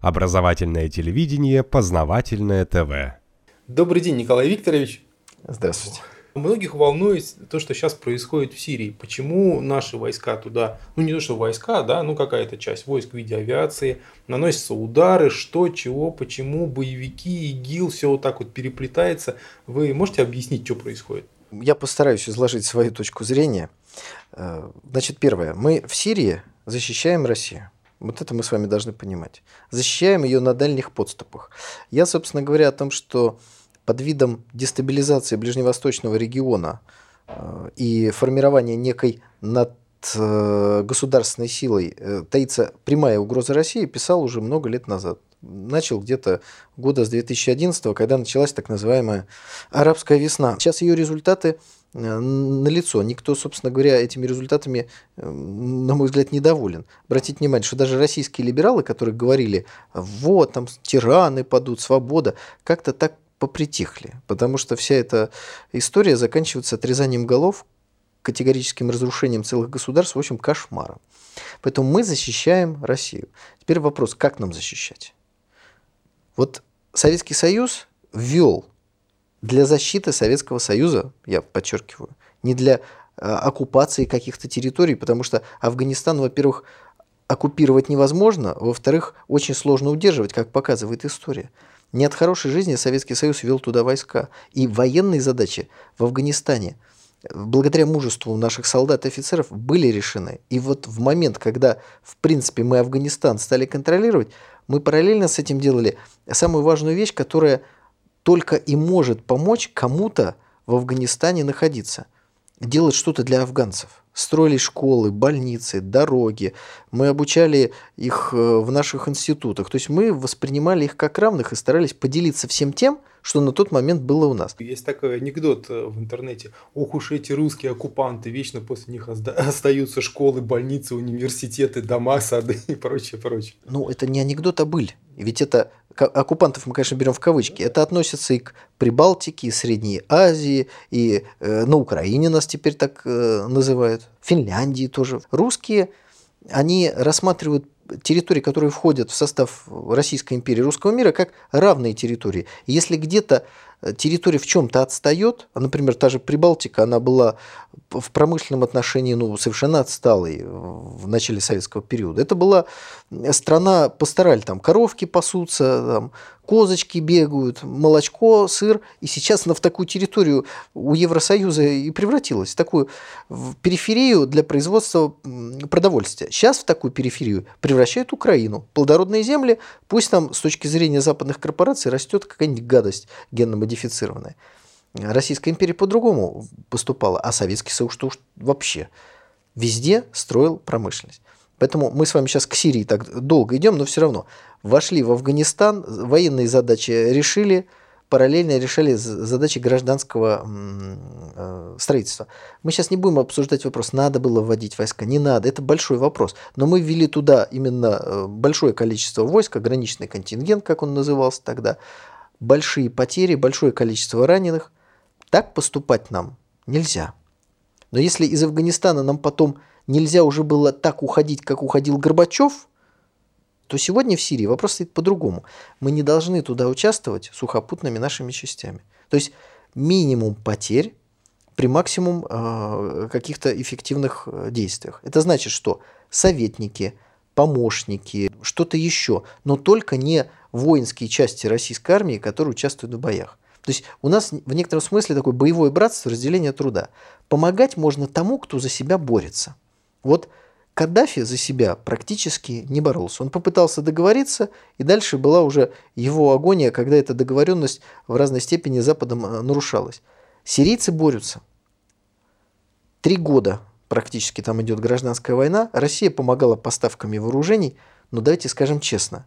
Образовательное телевидение, познавательное ТВ. Добрый день, Николай Викторович. Здравствуйте. Многих волнует то, что сейчас происходит в Сирии. Почему наши войска туда, ну не то что войска, да, ну какая-то часть войск в виде авиации, наносятся удары, что, чего, почему, боевики, ИГИЛ, все вот так вот переплетается. Вы можете объяснить, что происходит? Я постараюсь изложить свою точку зрения. Э, значит, первое. Мы в Сирии защищаем Россию. Вот это мы с вами должны понимать. Защищаем ее на дальних подступах. Я, собственно говоря, о том, что под видом дестабилизации ближневосточного региона э, и формирования некой над э, государственной силой э, таится прямая угроза России, писал уже много лет назад. Начал где-то года с 2011, когда началась так называемая арабская весна. Сейчас ее результаты Э, налицо. Никто, собственно говоря, этими результатами, э, на мой взгляд, недоволен. Обратите внимание, что даже российские либералы, которые говорили, вот, там тираны падут, свобода, как-то так попритихли, потому что вся эта история заканчивается отрезанием голов, категорическим разрушением целых государств, в общем, кошмаром. Поэтому мы защищаем Россию. Теперь вопрос, как нам защищать? Вот Советский Союз ввел для защиты Советского Союза, я подчеркиваю, не для э, оккупации каких-то территорий, потому что Афганистан, во-первых, оккупировать невозможно, во-вторых, очень сложно удерживать, как показывает история. Не от хорошей жизни Советский Союз вел туда войска. И военные задачи в Афганистане, благодаря мужеству наших солдат и офицеров, были решены. И вот в момент, когда, в принципе, мы Афганистан стали контролировать, мы параллельно с этим делали самую важную вещь, которая только и может помочь кому-то в Афганистане находиться, делать что-то для афганцев. Строили школы, больницы, дороги. Мы обучали их э, в наших институтах. То есть мы воспринимали их как равных и старались поделиться всем тем, что на тот момент было у нас. Есть такой анекдот э, в интернете. Ох уж эти русские оккупанты, вечно после них остаются школы, больницы, университеты, дома, сады и прочее, прочее. Ну, это не анекдот, а быль. Ведь это оккупантов мы, конечно, берем в кавычки. Это относится и к Прибалтике, и Средней Азии, и э, на Украине нас теперь так э, называют, Финляндии тоже. Русские, они рассматривают территории, которые входят в состав Российской империи русского мира, как равные территории. Если где-то Э, территория в чем-то отстает, а, например, та же Прибалтика, она была в промышленном отношении ну, совершенно отсталой в начале советского периода. Это была страна пастораль, там коровки пасутся, там, козочки бегают, молочко, сыр. И сейчас она в такую территорию у Евросоюза и превратилась, в такую в периферию для производства продовольствия. Сейчас в такую периферию превращают Украину. Плодородные земли, пусть там с точки зрения западных корпораций растет какая-нибудь гадость генно-модифицированная. Российская империя по-другому поступала, а Советский Союз что уж вообще везде строил промышленность. Поэтому мы с вами сейчас к Сирии так долго идем, но все равно вошли в Афганистан, военные задачи решили, параллельно решали задачи гражданского э, строительства. Мы сейчас не будем обсуждать вопрос, надо было вводить войска, не надо, это большой вопрос. Но мы ввели туда именно э, большое количество войск, ограниченный контингент, как он назывался тогда, большие потери, большое количество раненых. Так поступать нам нельзя. Но если из Афганистана нам потом нельзя уже было так уходить, как уходил Горбачев, то сегодня в Сирии вопрос стоит по-другому. Мы не должны туда участвовать сухопутными нашими частями. То есть минимум потерь при максимум э, каких-то эффективных э, действиях. Это значит, что советники, помощники, что-то еще, но только не воинские части российской армии, которые участвуют в боях. То есть у нас в некотором смысле такое боевое братство, разделение труда. Помогать можно тому, кто за себя борется. Вот Каддафи за себя практически не боролся. Он попытался договориться, и дальше была уже его агония, когда эта договоренность в разной степени Западом э, нарушалась. Сирийцы борются. Три года практически там идет гражданская война. Россия помогала поставками вооружений, но давайте скажем честно.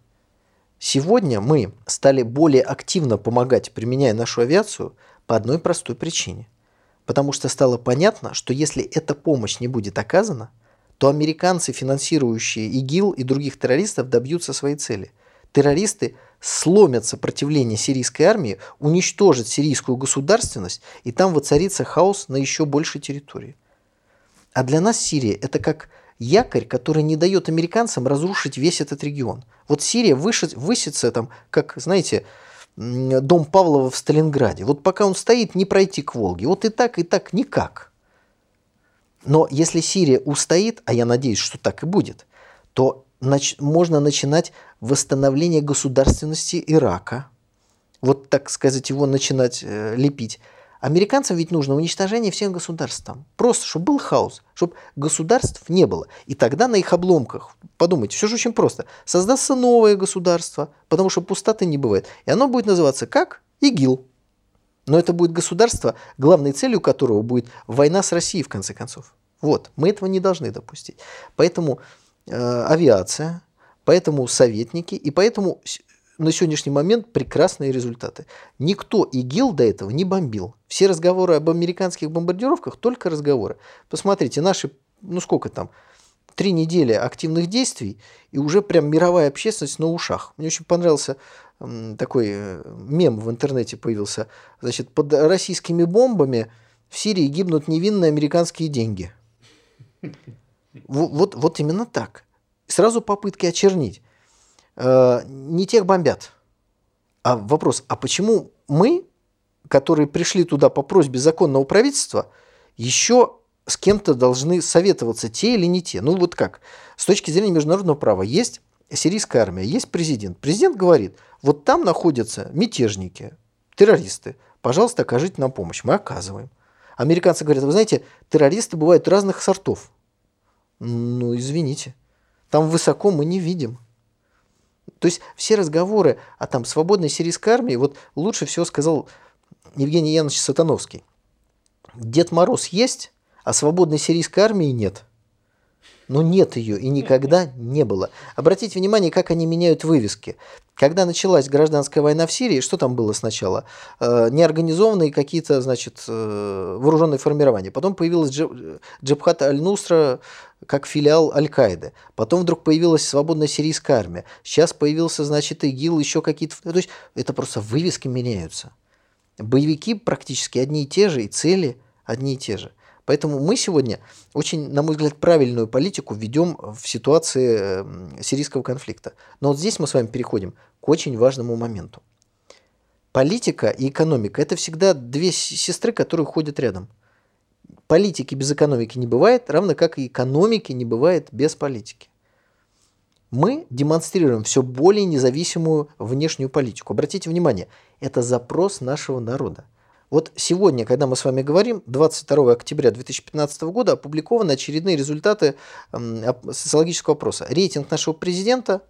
Сегодня мы стали более активно помогать, применяя нашу авиацию, по одной простой причине. Потому что стало понятно, что если эта помощь не будет оказана – то американцы, финансирующие ИГИЛ и других террористов, добьются своей цели. Террористы сломят сопротивление сирийской армии, уничтожат сирийскую государственность, и там воцарится хаос на еще большей территории. А для нас Сирия – это как якорь, который не дает американцам разрушить весь этот регион. Вот Сирия вышит, высится там, как, знаете, дом Павлова в Сталинграде. Вот пока он стоит, не пройти к Волге. Вот и так, и так никак. Но если Сирия устоит, а я надеюсь, что так и будет, то нач- можно начинать восстановление государственности Ирака. Вот, так сказать, его начинать э, лепить. Американцам ведь нужно уничтожение всех государств там. Просто, чтобы был хаос, чтобы государств не было. И тогда на их обломках, подумайте, все же очень просто, создастся новое государство, потому что пустоты не бывает. И оно будет называться как? ИГИЛ. Но это будет государство, главной целью которого будет война с Россией в конце концов. Вот, мы этого не должны допустить. Поэтому э, авиация, поэтому советники и поэтому на сегодняшний момент прекрасные результаты. Никто ИГИЛ до этого не бомбил. Все разговоры об американских бомбардировках только разговоры. Посмотрите, наши, ну сколько там, три недели активных действий, и уже прям мировая общественность на ушах. Мне очень понравился такой э, мем в интернете появился. Значит, под российскими бомбами в Сирии гибнут невинные американские деньги. Вот, вот, вот именно так. Сразу попытки очернить. Э, не тех бомбят. А вопрос, а почему мы, которые пришли туда по просьбе законного правительства, еще с кем-то должны советоваться, те или не те? Ну вот как? С точки зрения международного права есть сирийская армия, есть президент. Президент говорит, вот там находятся мятежники, террористы, пожалуйста, окажите нам помощь. Мы оказываем. Американцы говорят, вы знаете, террористы бывают разных сортов. Ну, извините. Там высоко мы не видим. То есть все разговоры о там свободной сирийской армии, вот лучше всего сказал Евгений Янович Сатановский. Дед Мороз есть, а свободной сирийской армии нет. Но нет ее и никогда не было. Обратите внимание, как они меняют вывески. Когда началась гражданская война в Сирии, что там было сначала? Э, неорганизованные какие-то, значит, э, вооруженные формирования. Потом появилась Джабхат Аль-Нусра, как филиал Аль-Каиды. Потом вдруг появилась свободная сирийская армия. Сейчас появился, значит, ИГИЛ, еще какие-то... То есть это просто вывески меняются. Боевики практически одни и те же, и цели одни и те же. Поэтому мы сегодня очень, на мой взгляд, правильную политику ведем в ситуации эм, сирийского конфликта. Но вот здесь мы с вами переходим к очень важному моменту. Политика и экономика – это всегда две сестры, которые ходят рядом – Политики без экономики не бывает, равно как и экономики не бывает без политики. Мы демонстрируем все более независимую внешнюю политику. Обратите внимание, это запрос нашего народа. Вот сегодня, когда мы с вами говорим, 22 октября 2015 года опубликованы очередные результаты социологического опроса. Рейтинг нашего президента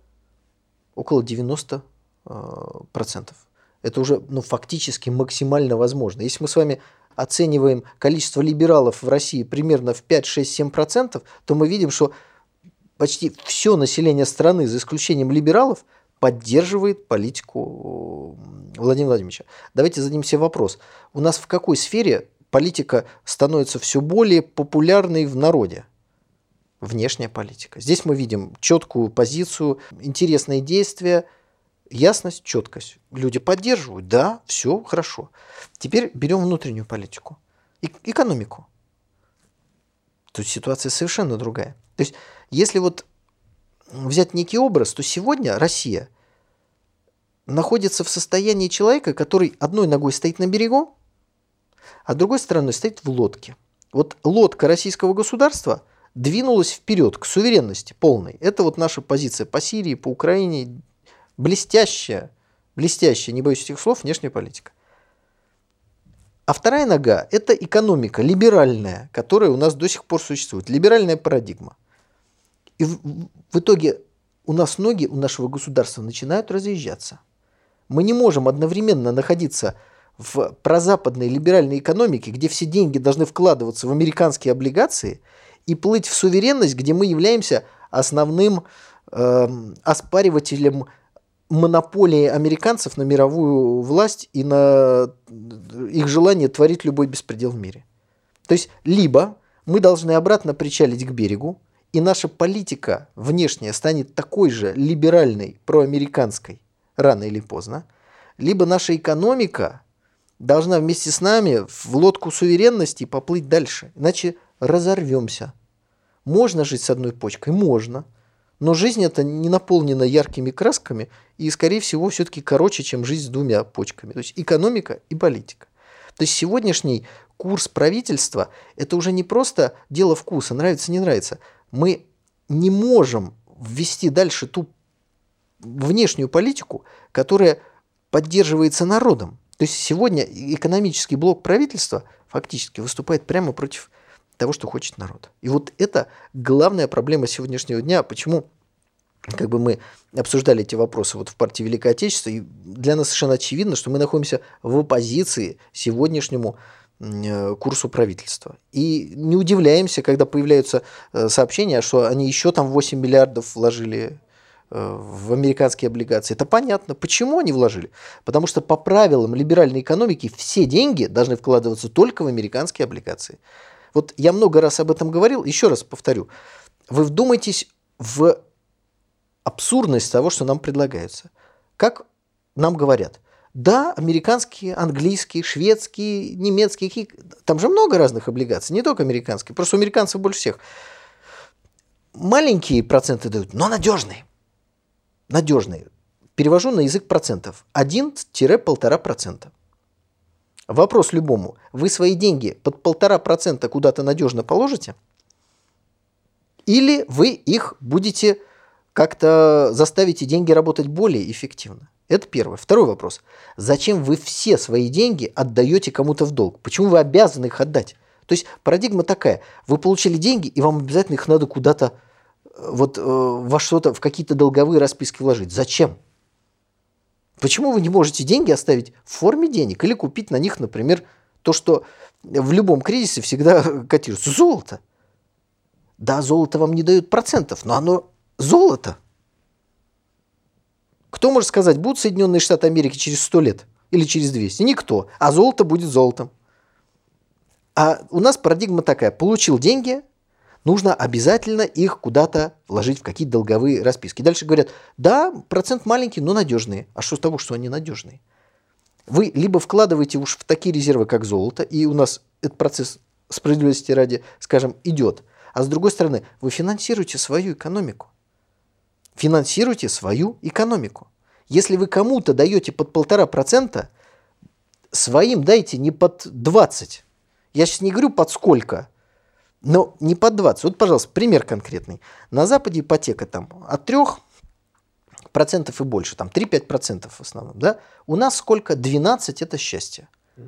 около 90%. Э, это уже ну, фактически максимально возможно. Если мы с вами оцениваем количество либералов в России примерно в 5-6-7%, то мы видим, что почти все население страны, за исключением либералов, поддерживает политику Владимира Владимировича. Давайте зададим себе вопрос. У нас в какой сфере политика становится все более популярной в народе? Внешняя политика. Здесь мы видим четкую позицию, интересные действия – ясность, четкость. Люди поддерживают, да, все хорошо. Теперь берем внутреннюю политику, экономику. Тут ситуация совершенно другая. То есть, если вот взять некий образ, то сегодня Россия находится в состоянии человека, который одной ногой стоит на берегу, а другой стороной стоит в лодке. Вот лодка российского государства двинулась вперед к суверенности полной. Это вот наша позиция по Сирии, по Украине, блестящая, блестящая, не боюсь этих слов, внешняя политика. А вторая нога – это экономика, либеральная, которая у нас до сих пор существует, либеральная парадигма. И в, в итоге у нас ноги у нашего государства начинают разъезжаться. Мы не можем одновременно находиться в прозападной либеральной экономике, где все деньги должны вкладываться в американские облигации, и плыть в суверенность, где мы являемся основным э, оспаривателем монополии американцев на мировую власть и на их желание творить любой беспредел в мире. То есть, либо мы должны обратно причалить к берегу, и наша политика внешняя станет такой же либеральной, проамериканской, рано или поздно, либо наша экономика должна вместе с нами в лодку суверенности поплыть дальше, иначе разорвемся. Можно жить с одной почкой? Можно. Но жизнь это не наполнена яркими красками и, скорее всего, все-таки короче, чем жизнь с двумя почками. То есть экономика и политика. То есть сегодняшний курс правительства – это уже не просто дело вкуса, нравится, не нравится. Мы не можем ввести дальше ту внешнюю политику, которая поддерживается народом. То есть сегодня экономический блок правительства фактически выступает прямо против того, что хочет народ. И вот это главная проблема сегодняшнего дня. Почему как бы мы обсуждали эти вопросы вот в партии Великое Отечество, и для нас совершенно очевидно, что мы находимся в оппозиции сегодняшнему э, курсу правительства. И не удивляемся, когда появляются э, сообщения, что они еще там 8 миллиардов вложили в американские облигации. Это понятно. Почему они вложили? Потому что по правилам либеральной экономики все деньги должны вкладываться только в американские облигации. Вот я много раз об этом говорил, еще раз повторю. Вы вдумайтесь в абсурдность того, что нам предлагается. Как нам говорят, да, американские, английские, шведские, немецкие, там же много разных облигаций, не только американские, просто американцев больше всех. Маленькие проценты дают, но надежные. Надежные. Перевожу на язык процентов. 1-1,5%. Вопрос любому. Вы свои деньги под полтора процента куда-то надежно положите? Или вы их будете как-то заставите деньги работать более эффективно? Это первое. Второй вопрос. Зачем вы все свои деньги отдаете кому-то в долг? Почему вы обязаны их отдать? То есть парадигма такая. Вы получили деньги, и вам обязательно их надо куда-то вот э, во что-то, в какие-то долговые расписки вложить. Зачем? Почему вы не можете деньги оставить в форме денег или купить на них, например, то, что в любом кризисе всегда котируется? Золото. Да, золото вам не дает процентов, но оно золото. Кто может сказать, будут Соединенные Штаты Америки через 100 лет или через 200? Никто. А золото будет золотом. А у нас парадигма такая. Получил деньги, нужно обязательно их куда-то вложить в какие-то долговые расписки. Дальше говорят, да, процент маленький, но надежные. А что с того, что они надежные? Вы либо вкладываете уж в такие резервы, как золото, и у нас этот процесс справедливости ради, скажем, идет. А с другой стороны, вы финансируете свою экономику. Финансируйте свою экономику. Если вы кому-то даете под полтора процента, своим дайте не под 20. Я сейчас не говорю под сколько, но не под 20. Вот, пожалуйста, пример конкретный. На Западе ипотека там от 3 процентов и больше, там 3-5% в основном. Да? У нас сколько? 12 это счастье. Угу.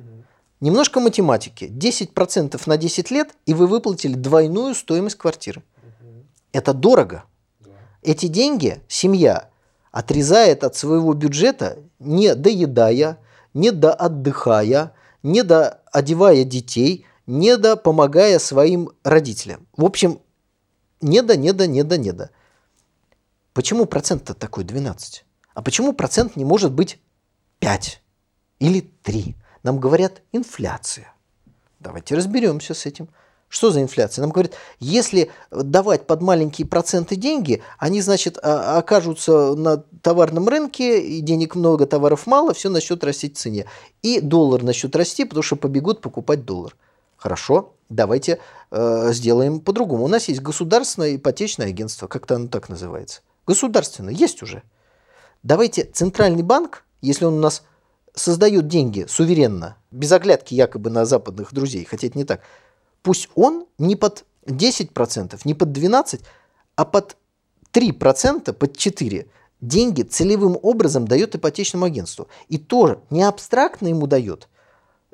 Немножко математики. 10% на 10 лет, и вы выплатили двойную стоимость квартиры. Угу. Это дорого. Да. Эти деньги семья отрезает от своего бюджета, не доедая, не доотдыхая, не доодевая детей – не до помогая своим родителям. В общем, не до, не до, не до, не до. Почему процент-то такой 12? А почему процент не может быть 5 или 3? Нам говорят инфляция. Давайте разберемся с этим. Что за инфляция? Нам говорят, если давать под маленькие проценты деньги, они, значит, а, окажутся на товарном рынке, и денег много, товаров мало, все начнет расти в цене. И доллар начнет расти, потому что побегут покупать доллар. Хорошо, давайте э, сделаем по-другому. У нас есть государственное ипотечное агентство, как-то оно так называется. Государственное, есть уже. Давайте центральный банк, если он у нас создает деньги суверенно, без оглядки якобы на западных друзей, хотя это не так, пусть он не под 10%, не под 12%, а под 3%, под 4% деньги целевым образом дает ипотечному агентству. И тоже не абстрактно ему дает –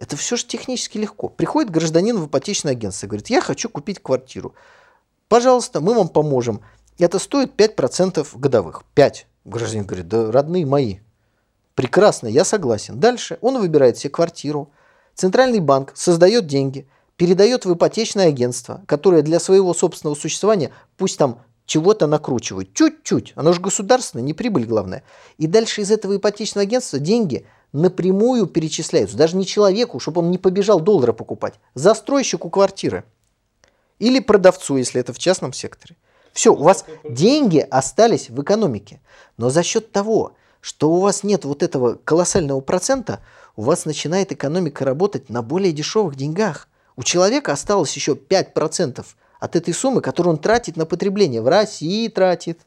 это все же технически легко. Приходит гражданин в ипотечное агентство говорит, я хочу купить квартиру. Пожалуйста, мы вам поможем. Это стоит 5% годовых. 5. Гражданин говорит, да родные мои. Прекрасно, я согласен. Дальше он выбирает себе квартиру. Центральный банк создает деньги, передает в ипотечное агентство, которое для своего собственного существования пусть там чего-то накручивает. Чуть-чуть. Оно же государственное, не прибыль главное. И дальше из этого ипотечного агентства деньги – напрямую перечисляются, даже не человеку, чтобы он не побежал доллары покупать, застройщику квартиры или продавцу, если это в частном секторе. Все, у вас деньги остались в экономике, но за счет того, что у вас нет вот этого колоссального процента, у вас начинает экономика работать на более дешевых деньгах. У человека осталось еще 5% от этой суммы, которую он тратит на потребление. В России тратит.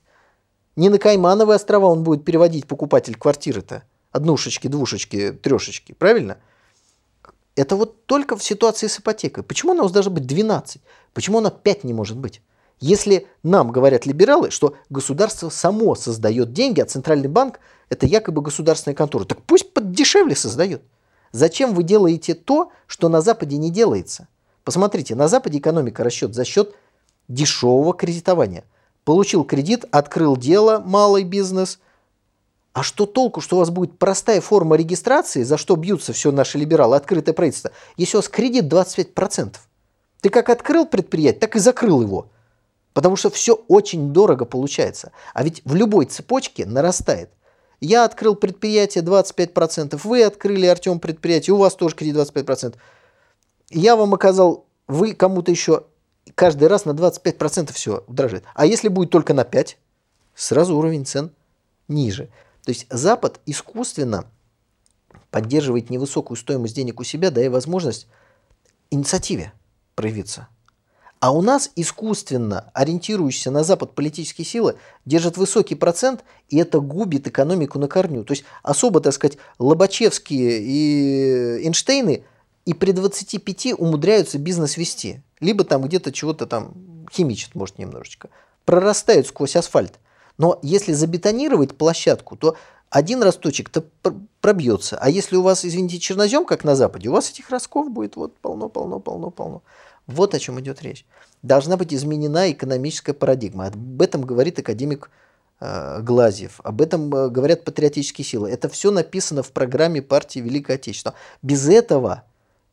Не на Каймановые острова он будет переводить покупатель квартиры-то. Однушечки, двушечки, трешечки. Правильно? Это вот только в ситуации с ипотекой. Почему она у нас должна быть 12? Почему она 5 не может быть? Если нам говорят либералы, что государство само создает деньги, а центральный банк это якобы государственная контора, так пусть подешевле создает. Зачем вы делаете то, что на Западе не делается? Посмотрите, на Западе экономика расчет за счет дешевого кредитования. Получил кредит, открыл дело, малый бизнес. А что толку, что у вас будет простая форма регистрации, за что бьются все наши либералы, открытое правительство, если у вас кредит 25%? Ты как открыл предприятие, так и закрыл его. Потому что все очень дорого получается. А ведь в любой цепочке нарастает. Я открыл предприятие 25%, вы открыли, Артем, предприятие, у вас тоже кредит 25%. Я вам оказал, вы кому-то еще каждый раз на 25% все удорожает. А если будет только на 5%, сразу уровень цен ниже. То есть Запад искусственно поддерживает невысокую стоимость денег у себя, дая возможность инициативе проявиться. А у нас искусственно ориентирующиеся на Запад политические силы держат высокий процент, и это губит экономику на корню. То есть особо, так сказать, Лобачевские и Эйнштейны и при 25 умудряются бизнес вести. Либо там где-то чего-то там химичат, может, немножечко. Прорастают сквозь асфальт. Но если забетонировать площадку, то один росточек-то пробьется. А если у вас, извините, чернозем, как на Западе, у вас этих ростков будет вот полно, полно, полно, полно. Вот о чем идет речь. Должна быть изменена экономическая парадигма. Об этом говорит академик э, Глазьев. Об этом э, говорят патриотические силы. Это все написано в программе партии Великое Отечество. Без этого,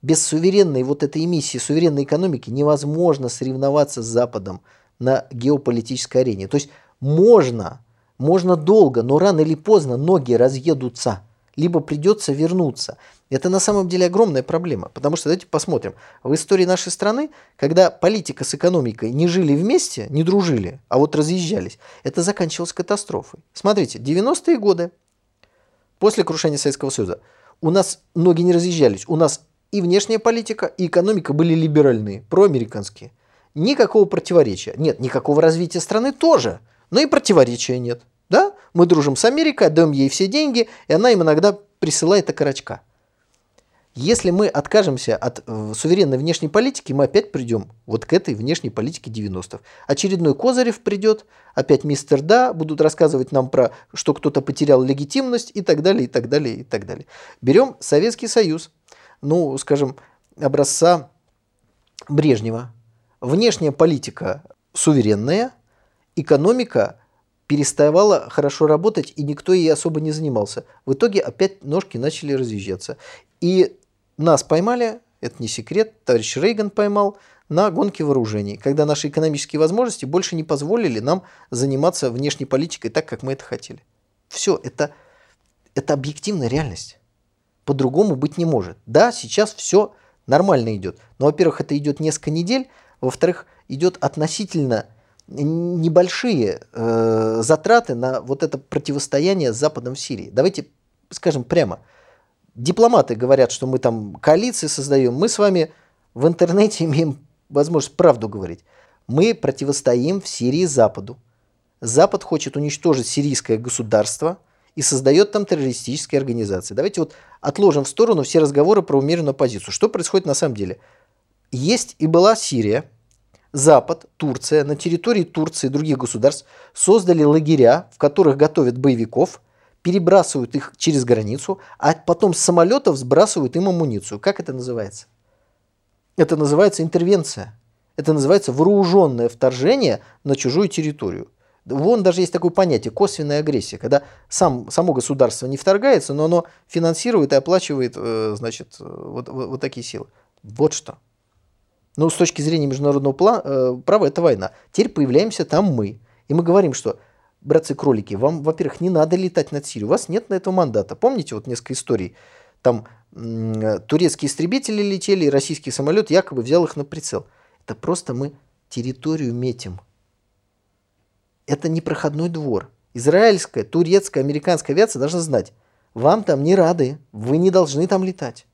без суверенной вот этой эмиссии, суверенной экономики невозможно соревноваться с Западом на геополитической арене. То есть можно, можно долго, но рано или поздно ноги разъедутся, либо придется вернуться. Это на самом деле огромная проблема, потому что давайте посмотрим. В истории нашей страны, когда политика с экономикой не жили вместе, не дружили, а вот разъезжались, это заканчивалось катастрофой. Смотрите, 90-е годы, после крушения Советского Союза, у нас ноги не разъезжались, у нас и внешняя политика, и экономика были либеральные, проамериканские. Никакого противоречия. Нет, никакого развития страны тоже, но и противоречия нет. Да? Мы дружим с Америкой, отдаем ей все деньги, и она им иногда присылает окорочка. Если мы откажемся от э, суверенной внешней политики, мы опять придем вот к этой внешней политике 90-х. Очередной Козырев придет, опять мистер Да, будут рассказывать нам про, что кто-то потерял легитимность и так далее, и так далее, и так далее. Берем Советский Союз, ну, скажем, образца Брежнева. Внешняя политика суверенная, экономика переставала хорошо работать, и никто ей особо не занимался. В итоге опять ножки начали разъезжаться. И нас поймали, это не секрет, товарищ Рейган поймал, на гонке вооружений, когда наши экономические возможности больше не позволили нам заниматься внешней политикой так, как мы это хотели. Все, это, это объективная реальность. По-другому быть не может. Да, сейчас все нормально идет. Но, во-первых, это идет несколько недель. Во-вторых, идет относительно небольшие э, затраты на вот это противостояние с Западом в Сирии. Давайте скажем прямо – дипломаты говорят, что мы там коалиции создаем, мы с вами в интернете имеем возможность правду говорить. Мы противостоим в Сирии Западу. Запад хочет уничтожить сирийское государство и создает там террористические организации. Давайте вот отложим в сторону все разговоры про умеренную позицию. Что происходит на самом деле? Есть и была Сирия, Запад, Турция, на территории Турции и других государств создали лагеря, в которых готовят боевиков – перебрасывают их через границу, а потом с самолетов сбрасывают им амуницию. Как это называется? Это называется интервенция. Это называется вооруженное вторжение на чужую территорию. Вон даже есть такое понятие косвенная агрессия, когда сам, само государство не вторгается, но оно финансирует и оплачивает э, значит, вот, вот, вот такие силы. Вот что. Ну, с точки зрения международного э, права, это война. Теперь появляемся там мы. И мы говорим, что братцы-кролики, вам, во-первых, не надо летать над Сирией, у вас нет на этого мандата. Помните вот несколько историй? Там турецкие истребители летели, и российский самолет якобы взял их на прицел. Это просто мы территорию метим. Это не проходной двор. Израильская, турецкая, американская авиация должна знать, вам там не рады, вы не должны там летать.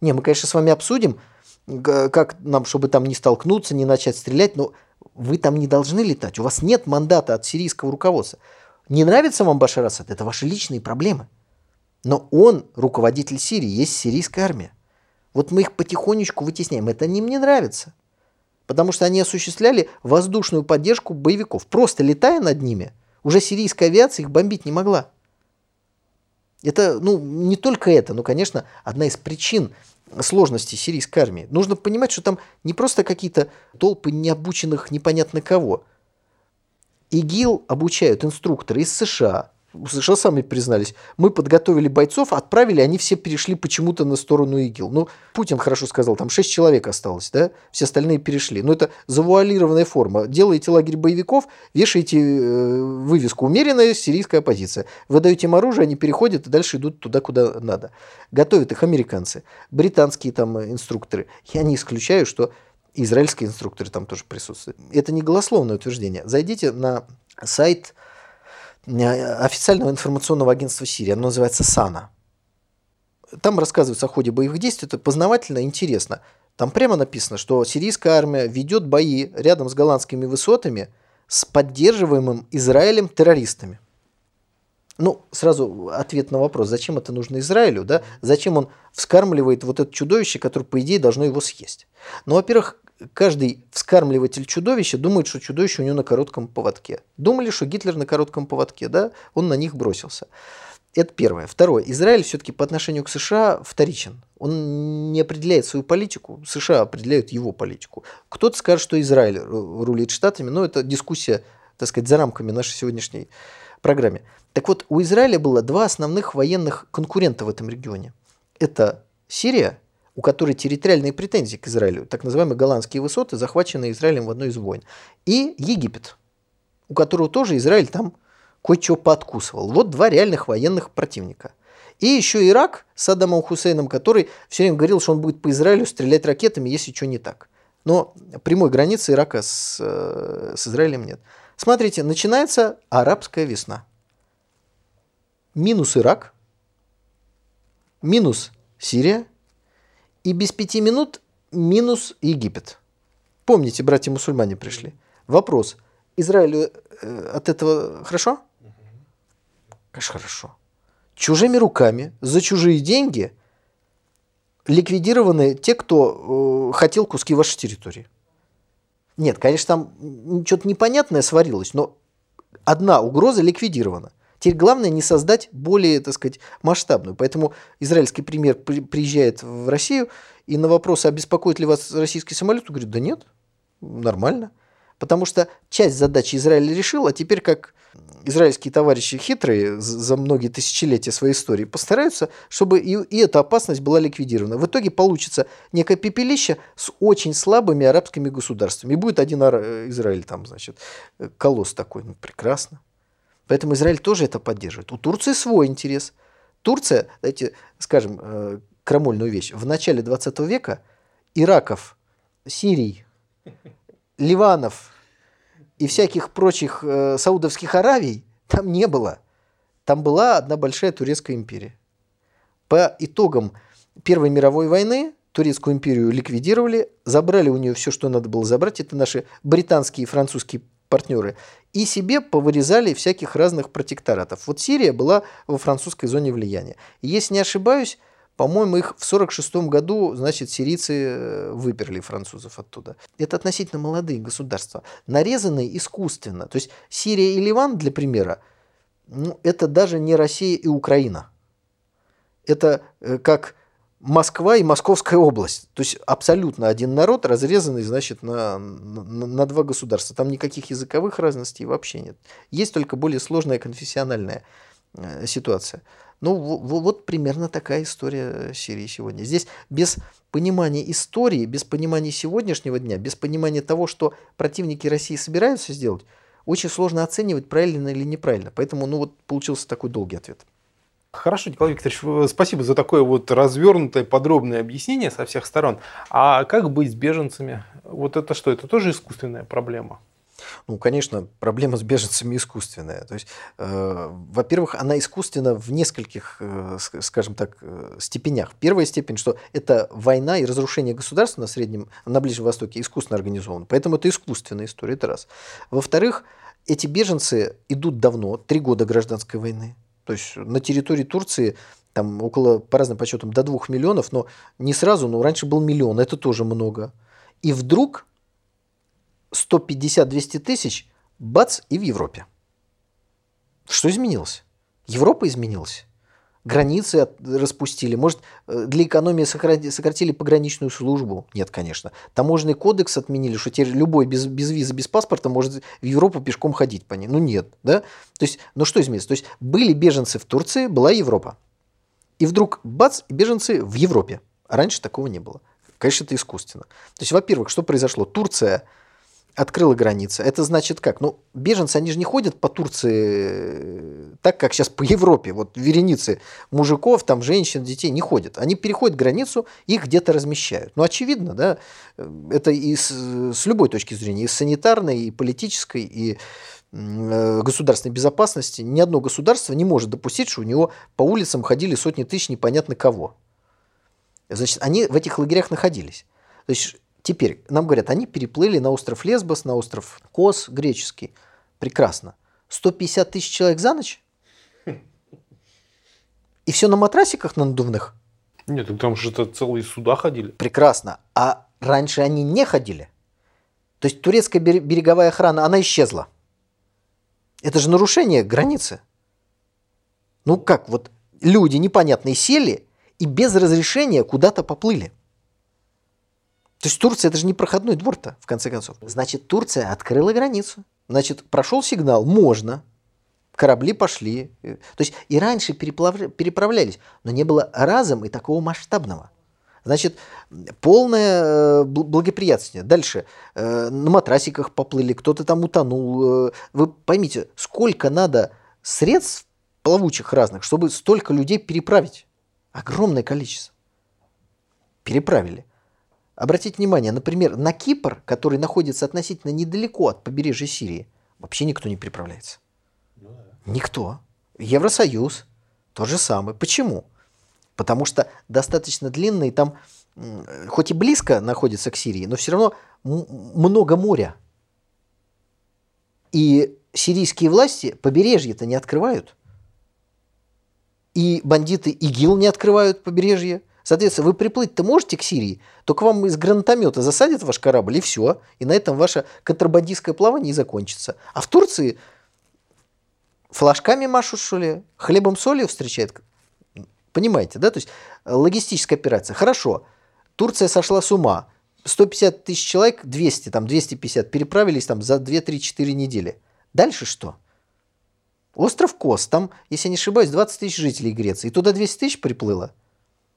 Не, мы, конечно, с вами обсудим, как нам, чтобы там не столкнуться, не начать стрелять, но вы там не должны летать, у вас нет мандата от сирийского руководства. Не нравится вам Башар Асад, это ваши личные проблемы. Но он руководитель Сирии, есть сирийская армия. Вот мы их потихонечку вытесняем. Это не мне нравится. Потому что они осуществляли воздушную поддержку боевиков. Просто летая над ними, уже сирийская авиация их бомбить не могла. Это, ну, не только это, но, конечно, одна из причин сложности сирийской армии. Нужно понимать, что там не просто какие-то толпы необученных непонятно кого. ИГИЛ обучают инструкторы из США, США сами признались, мы подготовили бойцов, отправили, они все перешли почему-то на сторону ИГИЛ. Ну, Путин хорошо сказал, там 6 человек осталось, да, все остальные перешли. Но это завуалированная форма. Делаете лагерь боевиков, вешаете э, вывеску «Умеренная сирийская оппозиция». Вы даете им оружие, они переходят и дальше идут туда, куда надо. Готовят их американцы, британские там инструкторы. Я не исключаю, что израильские инструкторы там тоже присутствуют. Это не голословное утверждение. Зайдите на сайт официального информационного агентства Сирии. Оно называется САНА. Там рассказывается о ходе боевых действий. Это познавательно, интересно. Там прямо написано, что сирийская армия ведет бои рядом с голландскими высотами с поддерживаемым Израилем террористами. Ну, сразу ответ на вопрос, зачем это нужно Израилю, да? Зачем он вскармливает вот это чудовище, которое, по идее, должно его съесть? Ну, во-первых, каждый вскармливатель чудовища думает, что чудовище у него на коротком поводке. Думали, что Гитлер на коротком поводке, да, он на них бросился. Это первое. Второе. Израиль все-таки по отношению к США вторичен. Он не определяет свою политику, США определяют его политику. Кто-то скажет, что Израиль рулит штатами, но это дискуссия, так сказать, за рамками нашей сегодняшней программы. Так вот, у Израиля было два основных военных конкурента в этом регионе. Это Сирия у которой территориальные претензии к Израилю, так называемые голландские высоты, захваченные Израилем в одной из войн, и Египет, у которого тоже Израиль там кое-что подкусывал. Вот два реальных военных противника. И еще Ирак с Саддамом Хусейном, который все время говорил, что он будет по Израилю стрелять ракетами, если что не так. Но прямой границы Ирака с, э, с Израилем нет. Смотрите, начинается арабская весна. Минус Ирак, минус Сирия, и без пяти минут минус Египет. Помните, братья-мусульмане пришли. Вопрос. Израилю э, от этого хорошо? Конечно, хорошо. Чужими руками, за чужие деньги ликвидированы те, кто э, хотел куски вашей территории. Нет, конечно, там что-то непонятное сварилось, но одна угроза ликвидирована – Теперь главное не создать более, так сказать, масштабную. Поэтому израильский премьер приезжает в Россию и на вопрос, обеспокоит ли вас российский самолет, говорит, да нет, нормально. Потому что часть задачи Израиль решил, а теперь как израильские товарищи хитрые за многие тысячелетия своей истории постараются, чтобы и, и эта опасность была ликвидирована. В итоге получится некое пепелище с очень слабыми арабскими государствами. И будет один Израиль там, значит, колосс такой. Ну, прекрасно. Поэтому Израиль тоже это поддерживает. У Турции свой интерес. Турция, давайте скажем э, крамольную вещь, в начале 20 века Ираков, Сирий, Ливанов и всяких прочих э, саудовских Аравий там не было. Там была одна большая турецкая империя. По итогам Первой мировой войны Турецкую империю ликвидировали, забрали у нее все, что надо было забрать. Это наши британские и французские партнеры, и себе повырезали всяких разных протекторатов. Вот Сирия была во французской зоне влияния. И если не ошибаюсь, по-моему, их в 1946 году, значит, сирийцы э, выперли французов оттуда. Это относительно молодые государства, нарезанные искусственно. То есть Сирия и Ливан, для примера, ну, это даже не Россия и Украина. Это э, как Москва и Московская область. То есть абсолютно один народ, разрезанный, значит, на, на, на два государства. Там никаких языковых разностей вообще нет. Есть только более сложная конфессиональная э, ситуация. Ну, в, вот примерно такая история Сирии сегодня. Здесь без понимания истории, без понимания сегодняшнего дня, без понимания того, что противники России собираются сделать, очень сложно оценивать, правильно или неправильно. Поэтому, ну вот, получился такой долгий ответ. Хорошо, Николай Викторович, спасибо за такое вот развернутое, подробное объяснение со всех сторон. А как быть с беженцами? Вот это что? Это тоже искусственная проблема? Ну, конечно, проблема с беженцами искусственная. То есть, э, во-первых, она искусственна в нескольких, э, скажем так, э, степенях. Первая степень, что это война и разрушение государства на Среднем, на Ближнем Востоке искусственно организовано. Поэтому это искусственная история, это раз. Во-вторых, эти беженцы идут давно, три года гражданской войны. То есть на территории Турции там около, по разным подсчетам, до двух миллионов, но не сразу, но раньше был миллион, это тоже много. И вдруг 150-200 тысяч, бац, и в Европе. Что изменилось? Европа изменилась. Границы распустили. Может, э, для экономии сократили пограничную службу? Нет, конечно. Таможенный кодекс отменили, что теперь любой без, без визы, без паспорта может в Европу пешком ходить по ней. Ну нет, да? То есть, ну что изменилось? То есть, были беженцы в Турции, была Европа. И вдруг, бац, беженцы в Европе. А раньше такого не было. Конечно, это искусственно. То есть, во-первых, что произошло? Турция открыла границы. Это значит как? Ну, беженцы, они же не ходят по Турции э, так, как сейчас по Европе. Вот вереницы мужиков, там, женщин, детей не ходят. Они переходят границу, их где-то размещают. Ну, очевидно, да, э, это и с, с любой точки зрения, и санитарной, и политической, и э, государственной безопасности. Ни одно государство не может допустить, что у него по улицам ходили сотни тысяч непонятно кого. Значит, они в этих лагерях находились. То есть Теперь нам говорят, они переплыли на остров Лесбос, на остров Кос греческий. Прекрасно. 150 тысяч человек за ночь? И все на матрасиках на надувных? Нет, там же это целые суда ходили. Прекрасно. А раньше они не ходили. То есть турецкая береговая охрана, она исчезла. Это же нарушение границы. Ну как, вот люди непонятные сели и без разрешения куда-то поплыли. То есть Турция это же не проходной двор-то, в конце концов. Значит, Турция открыла границу. Значит, прошел сигнал, можно. Корабли пошли. То есть и раньше переправлялись, но не было разом и такого масштабного. Значит, полное э, благоприятствие. Дальше. Э, на матрасиках поплыли, кто-то там утонул. Э, вы поймите, сколько надо средств плавучих разных, чтобы столько людей переправить. Огромное количество. Переправили. Обратите внимание, например, на Кипр, который находится относительно недалеко от побережья Сирии, вообще никто не переправляется. Ну. Никто. Евросоюз то же самое. Почему? Потому что достаточно длинный там, хоть и близко находится к Сирии, но все равно много моря. И сирийские власти побережье-то не открывают. И бандиты ИГИЛ не открывают побережье. Соответственно, вы приплыть-то можете к Сирии, только вам из гранатомета засадят ваш корабль, и все. И на этом ваше контрабандистское плавание и закончится. А в Турции флажками машут, что ли? Хлебом солью встречают? Понимаете, да? То есть э, логистическая операция. Хорошо. Турция сошла с ума. 150 тысяч человек, 200, там 250 переправились там за 2-3-4 недели. Дальше что? Остров Кос, там, если не ошибаюсь, 20 тысяч жителей Греции. И туда 200 тысяч приплыло.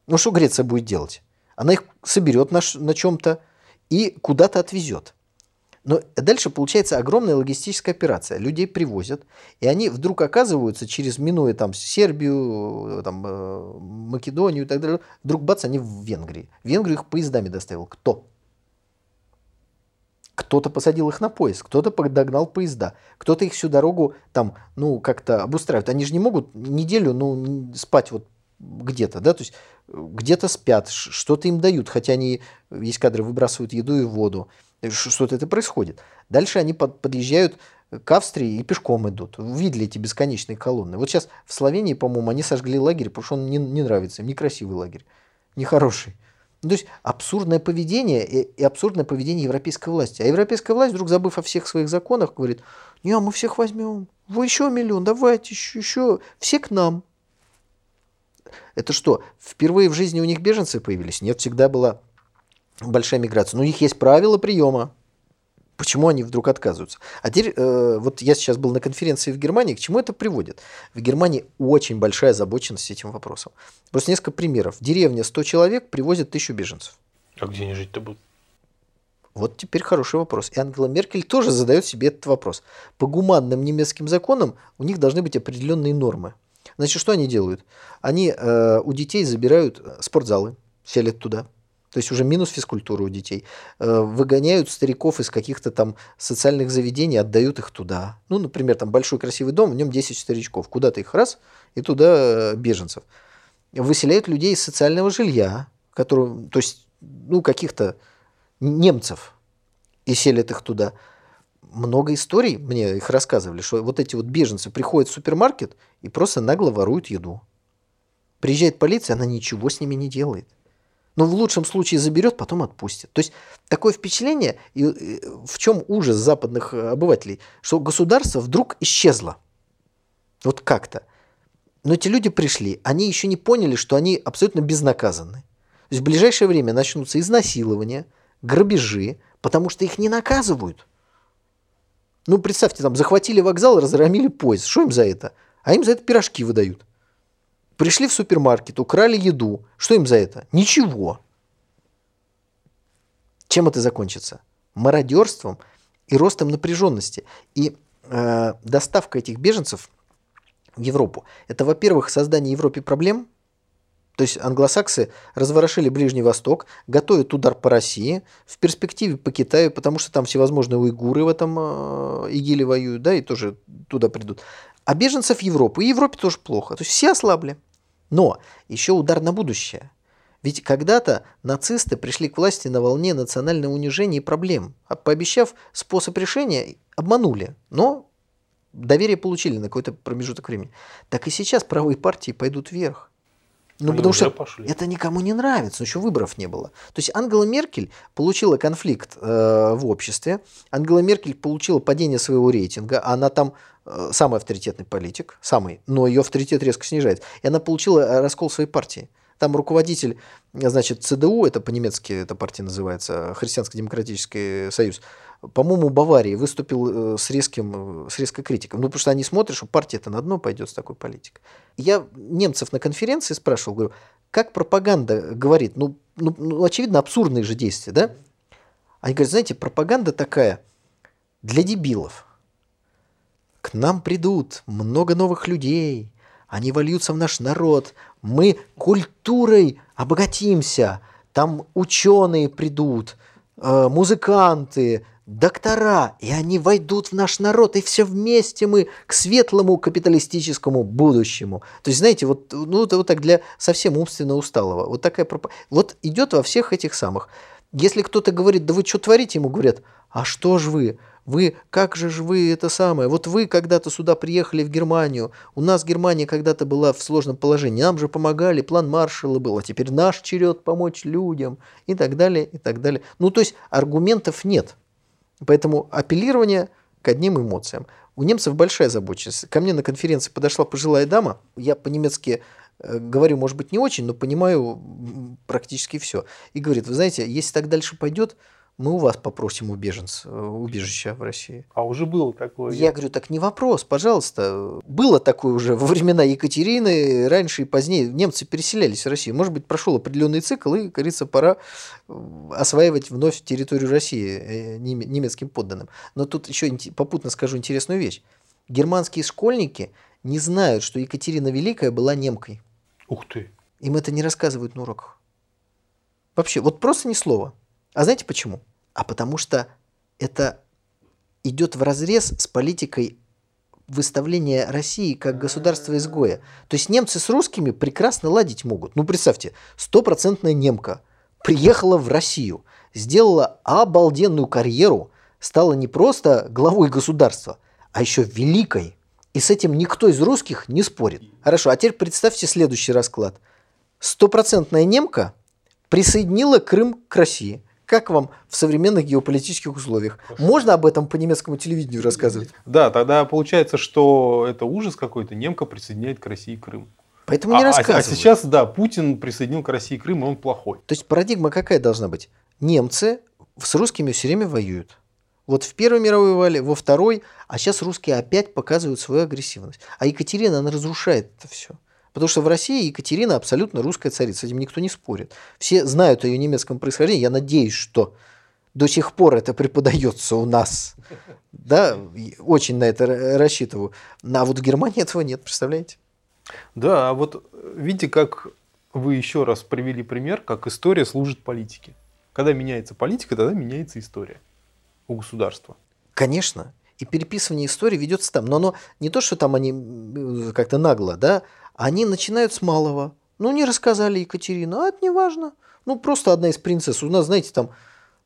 Ну что Греция будет делать? Она их соберет на, на чем-то и куда-то отвезет. Но дальше получается огромная логистическая операция. Людей привозят, и они вдруг оказываются через, минуя там Сербию, там, э, Македонию и так далее, вдруг бац, они в Венгрии. В Венгрию их поездами доставил. Кто? Кто-то посадил их на поезд, кто-то подогнал поезда, кто-то их всю дорогу там, ну, как-то обустраивает. Они же не могут неделю, ну, спать вот где-то, да, то есть где-то спят, что-то им дают, хотя они, есть кадры, выбрасывают еду и воду, что-то это происходит. Дальше они под, подъезжают к Австрии и пешком идут. Видели эти бесконечные колонны. Вот сейчас в Словении, по-моему, они сожгли лагерь, потому что он не, не нравится, некрасивый лагерь, нехороший. Ну, то есть абсурдное поведение и, и абсурдное поведение европейской власти. А европейская власть, вдруг забыв о всех своих законах, говорит, не, мы всех возьмем, вы еще миллион, давайте еще, еще, все к нам. Это что, впервые в жизни у них беженцы появились? Нет, всегда была большая миграция. Но у них есть правила приема. Почему они вдруг отказываются? А теперь, э, вот я сейчас был на конференции в Германии, к чему это приводит? В Германии очень большая озабоченность этим вопросом. Просто несколько примеров. Деревня 100 человек привозят тысячу беженцев. А где они жить-то будут? Вот теперь хороший вопрос. И Ангела Меркель тоже задает себе этот вопрос. По гуманным немецким законам у них должны быть определенные нормы. Значит, что они делают? Они э, у детей забирают спортзалы, селят туда. То есть уже минус физкультуры у детей. Э, выгоняют стариков из каких-то там социальных заведений, отдают их туда. Ну, например, там большой красивый дом, в нем 10 старичков. Куда-то их раз, и туда э, беженцев. Выселяют людей из социального жилья, которые, то есть, ну, каких-то немцев, и селят их туда. Много историй, мне их рассказывали, что вот эти вот беженцы приходят в супермаркет и просто нагло воруют еду. Приезжает полиция, она ничего с ними не делает. Но в лучшем случае заберет, потом отпустит. То есть такое впечатление, и в чем ужас западных э, обывателей, что государство вдруг исчезло. Вот как-то. Но эти люди пришли, они еще не поняли, что они абсолютно безнаказаны. То есть в ближайшее время начнутся изнасилования, грабежи, потому что их не наказывают. Ну, представьте, там захватили вокзал, разгромили поезд. Что им за это? А им за это пирожки выдают. Пришли в супермаркет, украли еду. Что им за это? Ничего. Чем это закончится? Мародерством и ростом напряженности. И э, доставка этих беженцев в Европу. Это, во-первых, создание Европе проблем. То есть англосаксы разворошили Ближний Восток, готовят удар по России, в перспективе по Китаю, потому что там всевозможные уйгуры в этом э, ИГИЛе воюют, да, и тоже туда придут. А беженцев Европу. И Европе тоже плохо. То есть все ослабли. Но еще удар на будущее. Ведь когда-то нацисты пришли к власти на волне национального унижения и проблем, а пообещав способ решения, обманули, но доверие получили на какой-то промежуток времени. Так и сейчас правые партии пойдут вверх. Ну, Они потому что пошли. это никому не нравится, еще выборов не было. То есть Ангела Меркель получила конфликт э, в обществе, Ангела Меркель получила падение своего рейтинга, она там э, самый авторитетный политик, самый, но ее авторитет резко снижает. И она получила э, раскол своей партии. Там руководитель, значит, ЦДУ, это по-немецки эта партия называется, Христианско-демократический союз, по-моему, Баварии выступил э, с, резким, э, с резкой критикой. Ну, потому что они смотрят, что партия-то на дно пойдет с такой политикой. Я немцев на конференции спрашивал, говорю, как пропаганда говорит, ну, ну, ну очевидно, абсурдные же действия, да? Они говорят, знаете, пропаганда такая для дебилов. К нам придут много новых людей, они вольются в наш народ, мы культурой обогатимся, там ученые придут, э, музыканты, доктора, и они войдут в наш народ, и все вместе мы к светлому капиталистическому будущему. То есть, знаете, вот, ну, это вот так для совсем умственно усталого. Вот такая проп... Вот идет во всех этих самых. Если кто-то говорит, да вы что творите, ему говорят, а что ж вы? Вы, как же ж вы это самое? Вот вы когда-то сюда приехали в Германию. У нас Германия когда-то была в сложном положении. Нам же помогали, план Маршалла был. А теперь наш черед помочь людям. И так далее, и так далее. Ну, то есть аргументов нет. Поэтому апеллирование к одним эмоциям. У немцев большая озабоченность. Ко мне на конференции подошла пожилая дама. Я по-немецки э, говорю, может быть, не очень, но понимаю практически все. И говорит, вы знаете, если так дальше пойдет, мы у вас попросим убеженц, э, убежища в России. А уже было такое? Я говорю, так не вопрос, пожалуйста. Было такое уже во времена Екатерины, раньше и позднее. Немцы переселялись в Россию. Может быть, прошел определенный цикл, и, говорится, пора э, осваивать вновь территорию России э, немецким подданным. Но тут еще попутно скажу интересную вещь. Германские школьники не знают, что Екатерина Великая была немкой. Ух ты. Им это не рассказывают на уроках. Вообще, вот просто ни слова. А знаете почему? А потому что это идет в разрез с политикой выставления России как государства-изгоя. То есть немцы с русскими прекрасно ладить могут. Ну, представьте, стопроцентная немка приехала в Россию, сделала обалденную карьеру, стала не просто главой государства, а еще великой. И с этим никто из русских не спорит. Хорошо, а теперь представьте следующий расклад. Стопроцентная немка присоединила Крым к России – как вам в современных геополитических условиях? Можно об этом по немецкому телевидению рассказывать? Да, тогда получается, что это ужас какой-то. Немка присоединяет к России Крым. Поэтому не а, рассказывай. А, сейчас, да, Путин присоединил к России Крым, и он плохой. То есть парадигма какая должна быть? Немцы с русскими все время воюют. Вот в Первой мировой воевали, во Второй, а сейчас русские опять показывают свою агрессивность. А Екатерина, она разрушает это все. Потому что в России Екатерина абсолютно русская царица, с этим никто не спорит. Все знают о ее немецком происхождении. Я надеюсь, что до сих пор это преподается у нас. Да, очень на это рассчитываю. А вот в Германии этого нет, представляете? Да, а вот видите, как вы еще раз привели пример, как история служит политике. Когда меняется политика, тогда меняется история у государства. Конечно. И переписывание истории ведется там. Но оно не то, что там они э, как-то нагло, да, они начинают с малого. Ну, не рассказали Екатерину, а это не важно. Ну, просто одна из принцесс. У нас, знаете, там